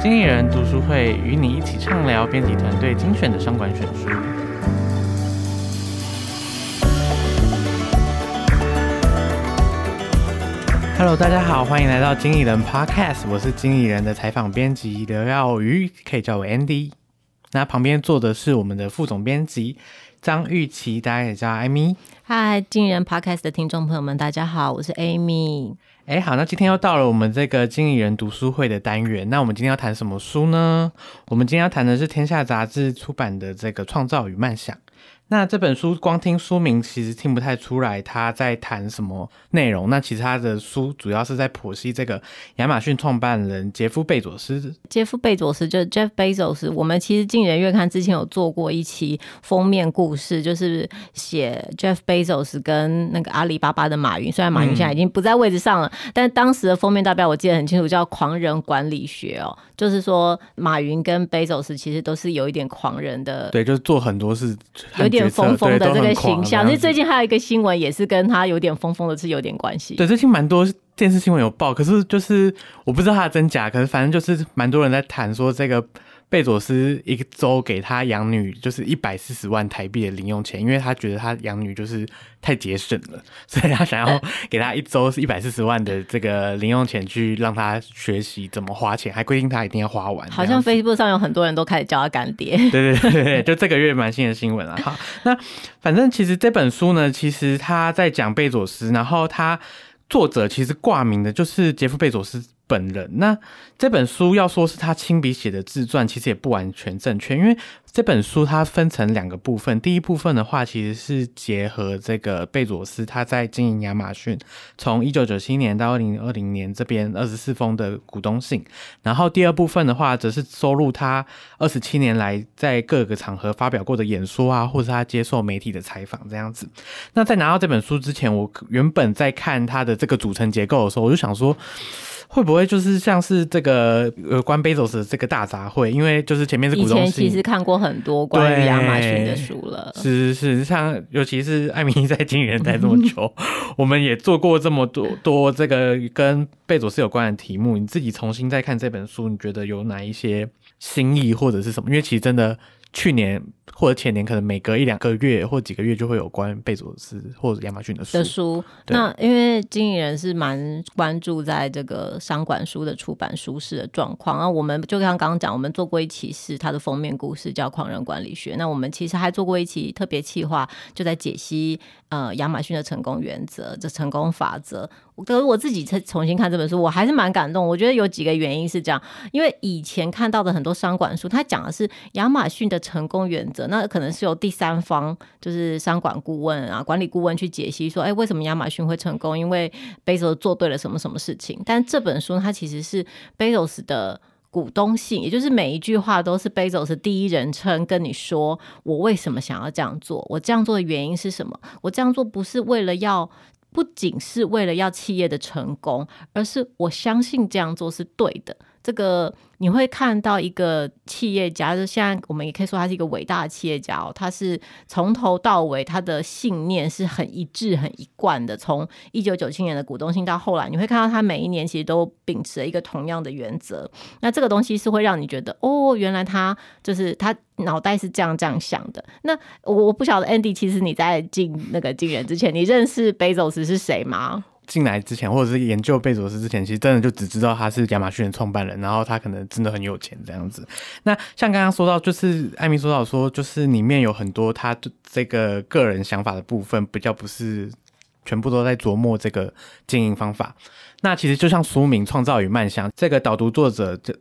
经理人读书会与你一起畅聊编辑团队精选的商管选书。Hello，大家好，欢迎来到经理人 Podcast，我是经理人的采访编辑刘耀宇，可以叫我 Andy。那旁边坐的是我们的副总编辑张玉琪，大家也叫艾米。嗨，经理人 Podcast 的听众朋友们，大家好，我是 Amy。哎，好，那今天又到了我们这个经理人读书会的单元。那我们今天要谈什么书呢？我们今天要谈的是天下杂志出版的这个《创造与梦想》。那这本书光听书名，其实听不太出来他在谈什么内容。那其实他的书主要是在剖析这个亚马逊创办人杰夫贝佐斯。杰夫贝佐斯就是 Jeff Bezos。我们其实经理人月刊之前有做过一期封面故事，就是写 Jeff Bezos 跟那个阿里巴巴的马云。虽然马云现在已经不在位置上了，嗯、但当时的封面代表我记得很清楚，叫“狂人管理学”哦，就是说马云跟贝佐斯其实都是有一点狂人的。对，就是做很多事有点。疯疯的这个形象，其实最近还有一个新闻，也是跟他有点疯疯的是有点关系。对，最近蛮多电视新闻有报，可是就是我不知道他的真假，可是反正就是蛮多人在谈说这个。贝佐斯一个周给他养女就是一百四十万台币的零用钱，因为他觉得他养女就是太节省了，所以他想要给他一周是一百四十万的这个零用钱，去让他学习怎么花钱，还规定他一定要花完。好像 Facebook 上有很多人都开始叫他干爹。对对对，就这个月蛮新的新闻了。好，那反正其实这本书呢，其实他在讲贝佐斯，然后他作者其实挂名的就是杰夫贝佐斯。本人。那这本书要说是他亲笔写的自传，其实也不完全正确，因为这本书它分成两个部分。第一部分的话，其实是结合这个贝佐斯他在经营亚马逊从一九九七年到二零二零年这边二十四封的股东信，然后第二部分的话，则是收录他二十七年来在各个场合发表过的演说啊，或者他接受媒体的采访这样子。那在拿到这本书之前，我原本在看他的这个组成结构的时候，我就想说。会不会就是像是这个呃关贝佐斯的这个大杂烩？因为就是前面是股东信，以前其实看过很多关于亚马逊的书了。是是是，像尤其是艾米在经理人待这么久，我们也做过这么多多这个跟贝佐斯有关的题目。你自己重新再看这本书，你觉得有哪一些新意或者是什么？因为其实真的。去年或者前年，可能每隔一两个月或几个月就会有关贝佐斯或者亚马逊的书。的书，那因为经理人是蛮关注在这个商管书的出版书市的状况。那我们就像刚刚讲，我们做过一期是它的封面故事叫《狂人管理学》。那我们其实还做过一期特别企划，就在解析呃亚马逊的成功原则、这成功法则。可是我自己再重新看这本书，我还是蛮感动。我觉得有几个原因是这样，因为以前看到的很多商管书，它讲的是亚马逊的成功原则，那可能是由第三方，就是商管顾问啊、管理顾问去解析说，哎，为什么亚马逊会成功？因为贝佐斯做对了什么什么事情。但这本书它其实是贝佐斯的股东信，也就是每一句话都是贝佐斯第一人称跟你说，我为什么想要这样做，我这样做的原因是什么？我这样做不是为了要。不仅是为了要企业的成功，而是我相信这样做是对的。这个你会看到一个企业家，就现在我们也可以说他是一个伟大的企业家哦。他是从头到尾他的信念是很一致、很一贯的。从一九九七年的股东信到后来，你会看到他每一年其实都秉持了一个同样的原则。那这个东西是会让你觉得，哦，原来他就是他脑袋是这样这样想的。那我不晓得 Andy，其实你在进那个金源之前，你认识贝佐斯是谁吗？进来之前，或者是研究贝佐斯之前，其实真的就只知道他是亚马逊的创办人，然后他可能真的很有钱这样子。那像刚刚说到，就是艾米说到说，就是里面有很多他这个个人想法的部分，比较不是全部都在琢磨这个经营方法。那其实就像书名《创造与漫想》，这个导读作者就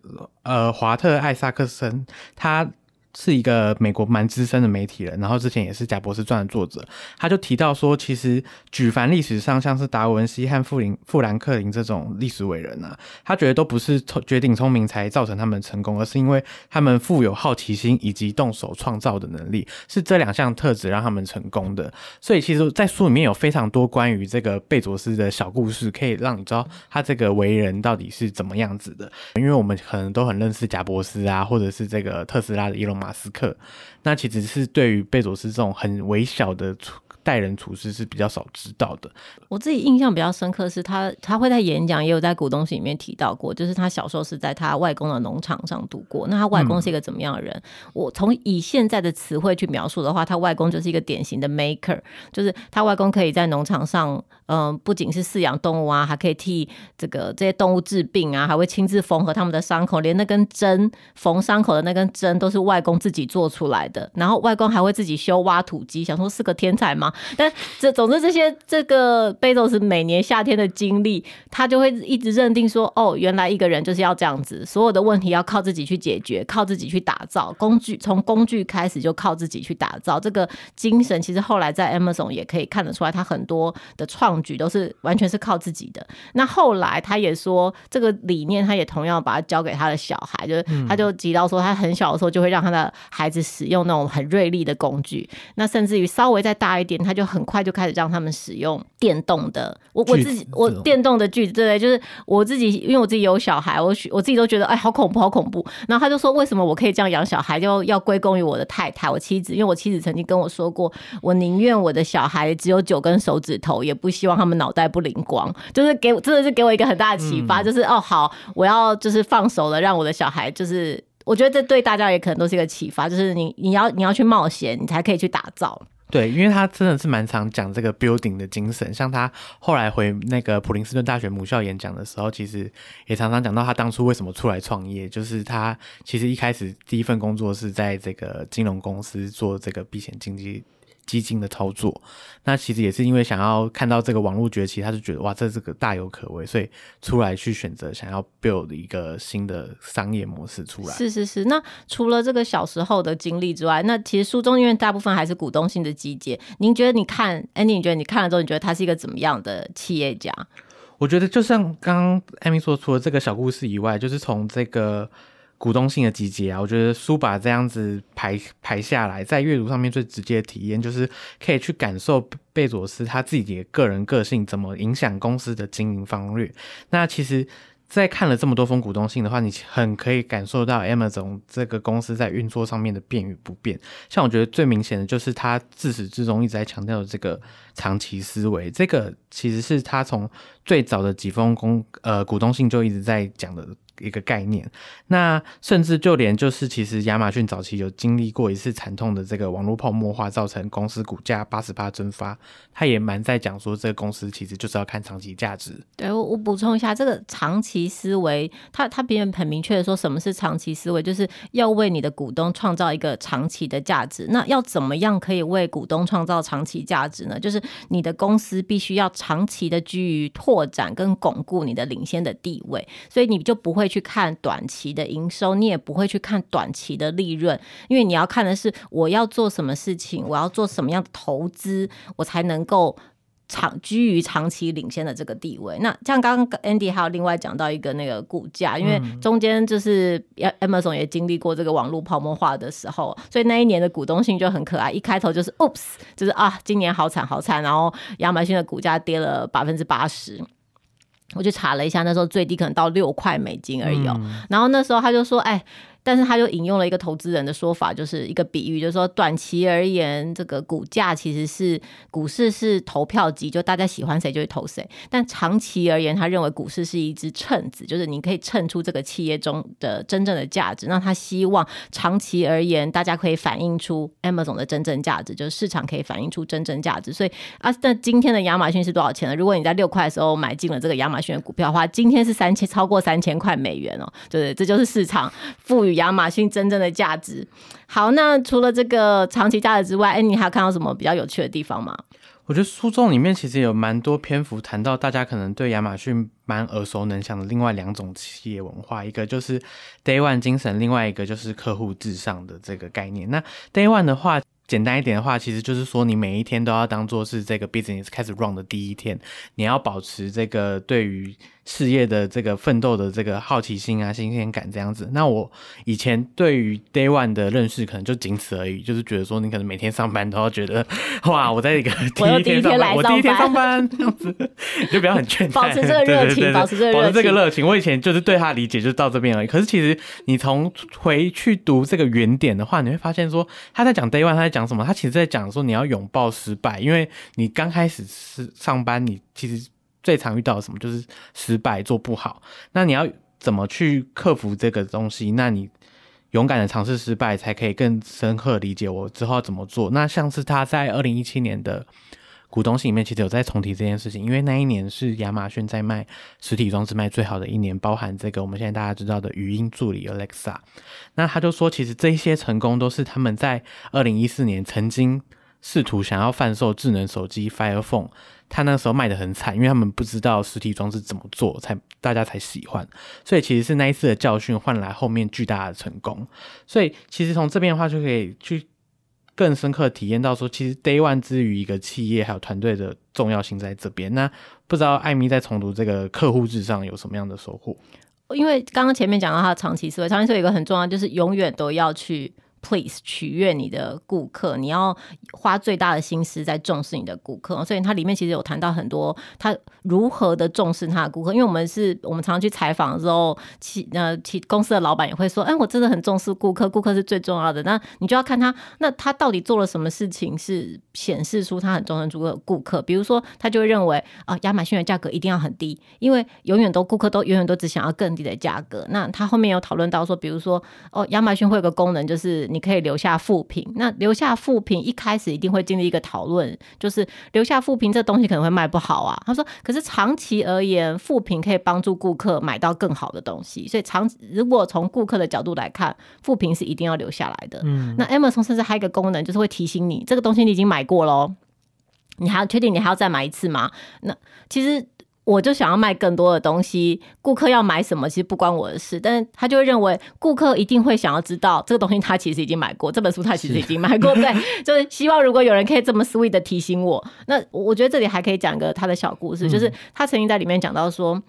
呃华特艾萨克森他。是一个美国蛮资深的媒体人，然后之前也是贾博士传的作者，他就提到说，其实举凡历史上像是达文西和富林富兰克林这种历史伟人啊，他觉得都不是聪绝顶聪明才造成他们成功，而是因为他们富有好奇心以及动手创造的能力，是这两项特质让他们成功的。所以其实，在书里面有非常多关于这个贝佐斯的小故事，可以让你知道他这个为人到底是怎么样子的。因为我们可能都很认识贾博斯啊，或者是这个特斯拉的伊隆马马斯克，那其实是对于贝佐斯这种很微小的待人处事是比较少知道的。我自己印象比较深刻是他，他会在演讲，也有在股东信里面提到过，就是他小时候是在他外公的农场上度过。那他外公是一个怎么样的人？我从以现在的词汇去描述的话，他外公就是一个典型的 maker，就是他外公可以在农场上，嗯、不仅是饲养动物啊，还可以替这个这些动物治病啊，还会亲自缝合他们的伤口，连那根针缝伤口的那根针都是外公自己做出来的。然后外公还会自己修挖土机，想说是个天才吗？但这总之这些这个。贝佐斯每年夏天的经历，他就会一直认定说：“哦，原来一个人就是要这样子，所有的问题要靠自己去解决，靠自己去打造工具，从工具开始就靠自己去打造。这个精神其实后来在 Amazon 也可以看得出来，他很多的创举都是完全是靠自己的。那后来他也说，这个理念他也同样把它交给他的小孩，就是他就提到说，他很小的时候就会让他的孩子使用那种很锐利的工具，那甚至于稍微再大一点，他就很快就开始让他们使用电。动的，我我自己我电动的锯子，对对，就是我自己，因为我自己有小孩，我我自己都觉得哎，好恐怖，好恐怖。然后他就说，为什么我可以这样养小孩，就要归功于我的太太，我妻子，因为我妻子曾经跟我说过，我宁愿我的小孩只有九根手指头，也不希望他们脑袋不灵光。就是给我真的是给我一个很大的启发，嗯、就是哦好，我要就是放手了，让我的小孩就是，我觉得这对大家也可能都是一个启发，就是你你要你要去冒险，你才可以去打造。对，因为他真的是蛮常讲这个 building 的精神，像他后来回那个普林斯顿大学母校演讲的时候，其实也常常讲到他当初为什么出来创业，就是他其实一开始第一份工作是在这个金融公司做这个避险经济。基金的操作，那其实也是因为想要看到这个网络崛起，他就觉得哇，这是个大有可为，所以出来去选择想要 build 一个新的商业模式出来。是是是，那除了这个小时候的经历之外，那其实书中因为大部分还是股东性的集结，您觉得你看，Andy，你觉得你看了之后，你觉得他是一个怎么样的企业家？我觉得就像刚刚艾米说，除了这个小故事以外，就是从这个。股东性的集结啊，我觉得书把这样子排排下来，在阅读上面最直接的体验就是可以去感受贝佐斯他自己的个人个性怎么影响公司的经营方略。那其实，在看了这么多封股东信的话，你很可以感受到 Amazon 这个公司在运作上面的变与不变。像我觉得最明显的就是他自始至终一直在强调的这个长期思维，这个其实是他从最早的几封公呃股东信就一直在讲的。一个概念，那甚至就连就是其实亚马逊早期有经历过一次惨痛的这个网络泡沫化，造成公司股价八十八蒸发，他也蛮在讲说这个公司其实就是要看长期价值。对，我我补充一下，这个长期思维，他他别人很明确的说什么是长期思维，就是要为你的股东创造一个长期的价值。那要怎么样可以为股东创造长期价值呢？就是你的公司必须要长期的居于拓展跟巩固你的领先的地位，所以你就不会。去看短期的营收，你也不会去看短期的利润，因为你要看的是我要做什么事情，我要做什么样的投资，我才能够长居于长期领先的这个地位。那像刚刚 Andy 还有另外讲到一个那个股价，因为中间就是 Amazon 也经历过这个网络泡沫化的时候，所以那一年的股东信就很可爱，一开头就是 Oops，就是啊，今年好惨好惨，然后亚马逊的股价跌了百分之八十。我去查了一下，那时候最低可能到六块美金而已哦。嗯、然后那时候他就说：“哎。”但是他就引用了一个投资人的说法，就是一个比喻，就是说短期而言，这个股价其实是股市是投票机，就大家喜欢谁就会投谁。但长期而言，他认为股市是一支秤子，就是你可以称出这个企业中的真正的价值。那他希望长期而言，大家可以反映出 Amazon 的真正价值，就是市场可以反映出真正价值。所以啊，那今天的亚马逊是多少钱呢？如果你在六块的时候买进了这个亚马逊的股票的话，今天是三千，超过三千块美元哦。对，这就是市场赋予。亚马逊真正的价值。好，那除了这个长期价值之外，哎，你还有看到什么比较有趣的地方吗？我觉得书中里面其实有蛮多篇幅谈到大家可能对亚马逊蛮耳熟能详的另外两种企业文化，一个就是 Day One 精神，另外一个就是客户至上的这个概念。那 Day One 的话，简单一点的话，其实就是说你每一天都要当做是这个 business 开始 run 的第一天，你要保持这个对于事业的这个奋斗的这个好奇心啊、新鲜感这样子。那我以前对于 Day One 的认识可能就仅此而已，就是觉得说你可能每天上班都要觉得哇，我在一个第一天上班，我第一天上班这样子，你 就不要很倦怠，保持这个热情，保持这个保持这个热情。我以前就是对他理解就到这边而已。可是其实你从回去读这个原点的话，你会发现说他在讲 Day One，他在讲什么？他其实在讲说你要拥抱失败，因为你刚开始是上班，你其实。最常遇到的什么就是失败，做不好。那你要怎么去克服这个东西？那你勇敢的尝试失败，才可以更深刻理解我之后要怎么做。那像是他在二零一七年的股东信里面，其实有在重提这件事情，因为那一年是亚马逊在卖实体装置卖最好的一年，包含这个我们现在大家知道的语音助理 Alexa。那他就说，其实这些成功都是他们在二零一四年曾经试图想要贩售智能手机 Fire Phone。他那时候卖得很惨，因为他们不知道实体装置怎么做，才大家才喜欢。所以其实是那一次的教训换来后面巨大的成功。所以其实从这边的话就可以去更深刻体验到说，其实 Day One 之于一个企业还有团队的重要性在这边。那不知道艾咪在重读这个客户至上有什么样的收获？因为刚刚前面讲到他长期思维，长期思维有一个很重要，就是永远都要去。Please 取悦你的顾客，你要花最大的心思在重视你的顾客，所以它里面其实有谈到很多他如何的重视他的顾客。因为我们是我们常常去采访的时候，其呃其公司的老板也会说，哎，我真的很重视顾客，顾客是最重要的。那你就要看他，那他到底做了什么事情是显示出他很重视顾顾客？比如说，他就会认为啊，亚马逊的价格一定要很低，因为永远都顾客都永远都只想要更低的价格。那他后面有讨论到说，比如说哦，亚马逊会有个功能就是。你可以留下负评，那留下负评一开始一定会经历一个讨论，就是留下负评这东西可能会卖不好啊。他说，可是长期而言，负评可以帮助顾客买到更好的东西，所以长如果从顾客的角度来看，负评是一定要留下来的。嗯，那 Amazon 甚至还有一个功能，就是会提醒你这个东西你已经买过喽，你还要确定你还要再买一次吗？那其实。我就想要卖更多的东西，顾客要买什么其实不关我的事，但是他就会认为顾客一定会想要知道这个东西他其实已经买过，这本书他其实已经买过，对，就是希望如果有人可以这么 sweet 的提醒我，那我觉得这里还可以讲一个他的小故事，就是他曾经在里面讲到说，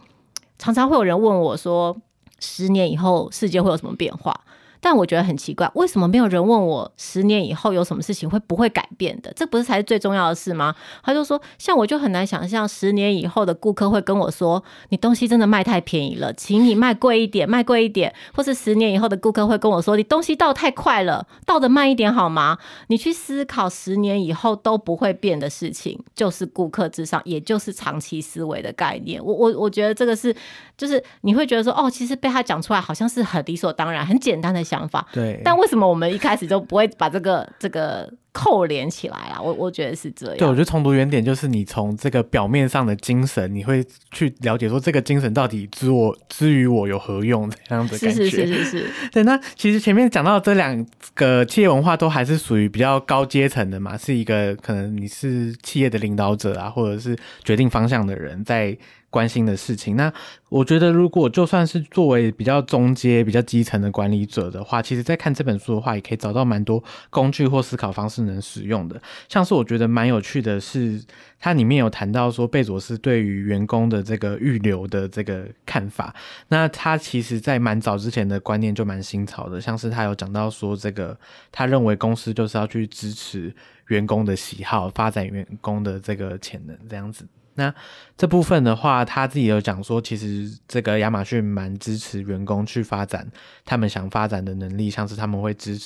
常常会有人问我说，十年以后世界会有什么变化？但我觉得很奇怪，为什么没有人问我十年以后有什么事情会不会改变的？这不是才是最重要的事吗？他就说，像我就很难想象十年以后的顾客会跟我说：“你东西真的卖太便宜了，请你卖贵一点，卖贵一点。”或是十年以后的顾客会跟我说：“你东西倒太快了，倒得慢一点好吗？”你去思考十年以后都不会变的事情，就是顾客至上，也就是长期思维的概念。我我我觉得这个是，就是你会觉得说，哦，其实被他讲出来好像是很理所当然、很简单的。想法对，但为什么我们一开始就不会把这个 这个扣连起来啊？我我觉得是这样。对，我觉得重读原点就是你从这个表面上的精神，你会去了解说这个精神到底之我之于我有何用这样的感觉。是是是是是。对，那其实前面讲到这两个企业文化都还是属于比较高阶层的嘛，是一个可能你是企业的领导者啊，或者是决定方向的人在。关心的事情，那我觉得，如果就算是作为比较中阶、比较基层的管理者的话，其实在看这本书的话，也可以找到蛮多工具或思考方式能使用的。像是我觉得蛮有趣的是，它里面有谈到说贝佐斯对于员工的这个预留的这个看法。那他其实在蛮早之前的观念就蛮新潮的，像是他有讲到说，这个他认为公司就是要去支持员工的喜好，发展员工的这个潜能，这样子。那这部分的话，他自己有讲说，其实这个亚马逊蛮支持员工去发展他们想发展的能力，像是他们会支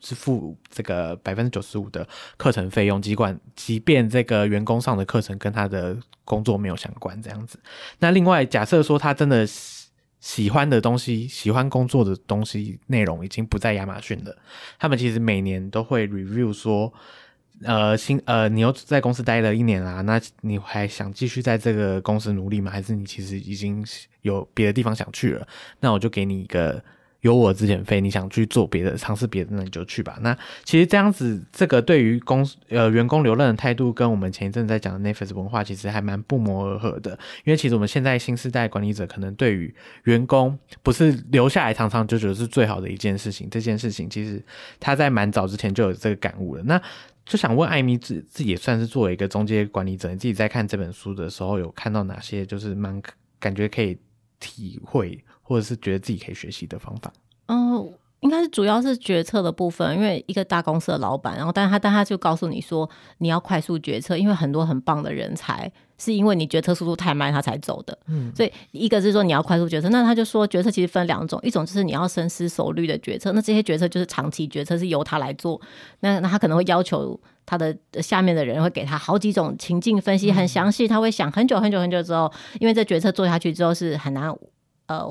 支付这个百分之九十五的课程费用，尽管即便这个员工上的课程跟他的工作没有相关，这样子。那另外，假设说他真的喜欢的东西、喜欢工作的东西内容已经不在亚马逊了，他们其实每年都会 review 说。呃，新呃，你又在公司待了一年啦，那你还想继续在这个公司努力吗？还是你其实已经有别的地方想去了？那我就给你一个有我资遣费，你想去做别的，尝试别的，那你就去吧。那其实这样子，这个对于公呃员工留任的态度，跟我们前一阵在讲的 Netflix 文化，其实还蛮不谋而合的。因为其实我们现在新时代管理者，可能对于员工不是留下来长长久久是最好的一件事情。这件事情其实他在蛮早之前就有这个感悟了。那就想问艾米自自己也算是作为一个中介管理者，你自己在看这本书的时候，有看到哪些就是蛮感觉可以体会，或者是觉得自己可以学习的方法？嗯。应该是主要是决策的部分，因为一个大公司的老板，然后但他但他就告诉你说，你要快速决策，因为很多很棒的人才是因为你决策速度太慢，他才走的。嗯，所以一个是说你要快速决策，那他就说决策其实分两种，一种就是你要深思熟虑的决策，那这些决策就是长期决策是由他来做，那那他可能会要求他的下面的人会给他好几种情境分析，很详细，他会想很久很久很久之后，因为这决策做下去之后是很难呃。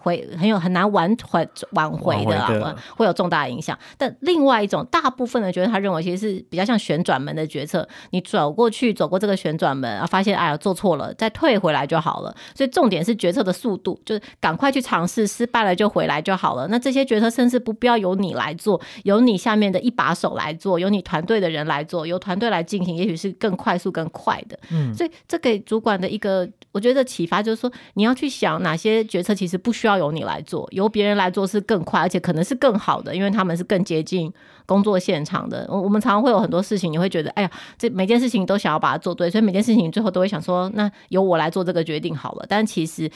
会很有很难挽回挽回的啊，会有重大影响。但另外一种，大部分的觉得他认为其实是比较像旋转门的决策，你走过去走过这个旋转门啊，发现哎呀做错了，再退回来就好了。所以重点是决策的速度，就是赶快去尝试，失败了就回来就好了。那这些决策甚至不必要由你来做，由你下面的一把手来做，由你团队的人来做，由团队来进行，也许是更快速更快的。嗯，所以这给主管的一个我觉得启发就是说，你要去想哪些决策其实不需要。要由你来做，由别人来做是更快，而且可能是更好的，因为他们是更接近工作现场的。我们常常会有很多事情，你会觉得，哎呀，这每件事情都想要把它做对，所以每件事情最后都会想说，那由我来做这个决定好了。但其实，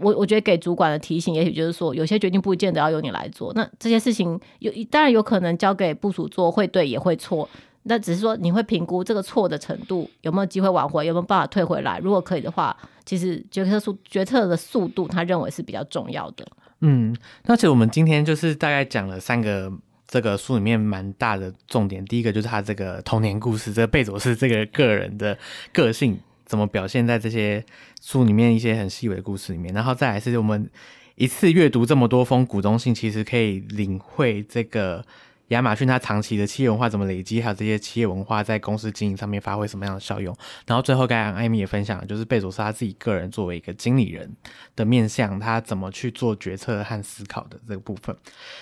我我觉得给主管的提醒，也许就是说，有些决定不见得要由你来做。那这些事情有，当然有可能交给部署做，会对也会错。那只是说，你会评估这个错的程度，有没有机会挽回，有没有办法退回来。如果可以的话，其实决策速决策的速度，他认为是比较重要的。嗯，那其实我们今天就是大概讲了三个这个书里面蛮大的重点。第一个就是他这个童年故事，这个贝佐斯这个个人的个性怎么表现在这些书里面一些很细微的故事里面。然后再来是我们一次阅读这么多封股东信，其实可以领会这个。亚马逊它长期的企业文化怎么累积，还有这些企业文化在公司经营上面发挥什么样的效用？然后最后，刚刚艾米也分享了，就是贝佐斯他自己个人作为一个经理人的面向，他怎么去做决策和思考的这个部分。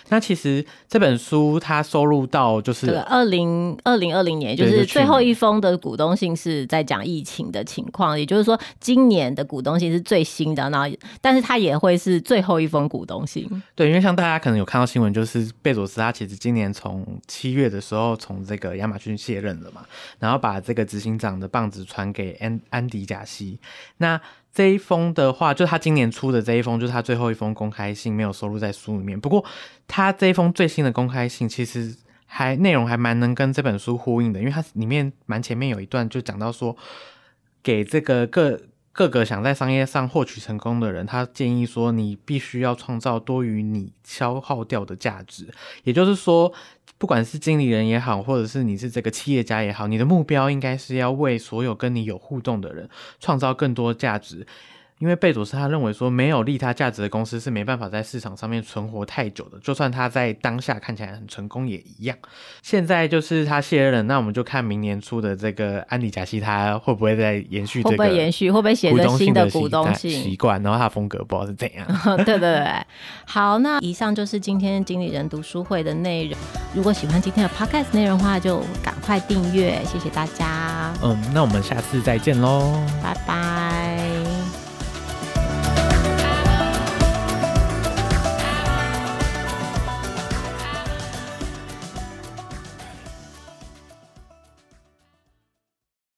那其实这本书它收录到就是二零二零二零年，就是最后一封的股东信是在讲疫情的情况，也就是说今年的股东信是最新的，然后但是它也会是最后一封股东信。对，因为像大家可能有看到新闻，就是贝佐斯他其实今年。从七月的时候，从这个亚马逊卸任了嘛，然后把这个执行长的棒子传给安安迪贾西。那这一封的话，就他今年出的这一封，就是他最后一封公开信，没有收录在书里面。不过他这一封最新的公开信，其实还内容还蛮能跟这本书呼应的，因为它里面蛮前面有一段就讲到说，给这个各。各个想在商业上获取成功的人，他建议说，你必须要创造多于你消耗掉的价值。也就是说，不管是经理人也好，或者是你是这个企业家也好，你的目标应该是要为所有跟你有互动的人创造更多价值。因为贝佐斯他认为说，没有利他价值的公司是没办法在市场上面存活太久的，就算他在当下看起来很成功也一样。现在就是他卸任了，那我们就看明年出的这个安迪贾西他会不会再延续这个，会不会延续，会不会写成新的股东性习惯，然后他风格不知道是怎样。对对对，好，那以上就是今天经理人读书会的内容。如果喜欢今天的 podcast 内容的话，就赶快订阅，谢谢大家。嗯，那我们下次再见喽，拜拜。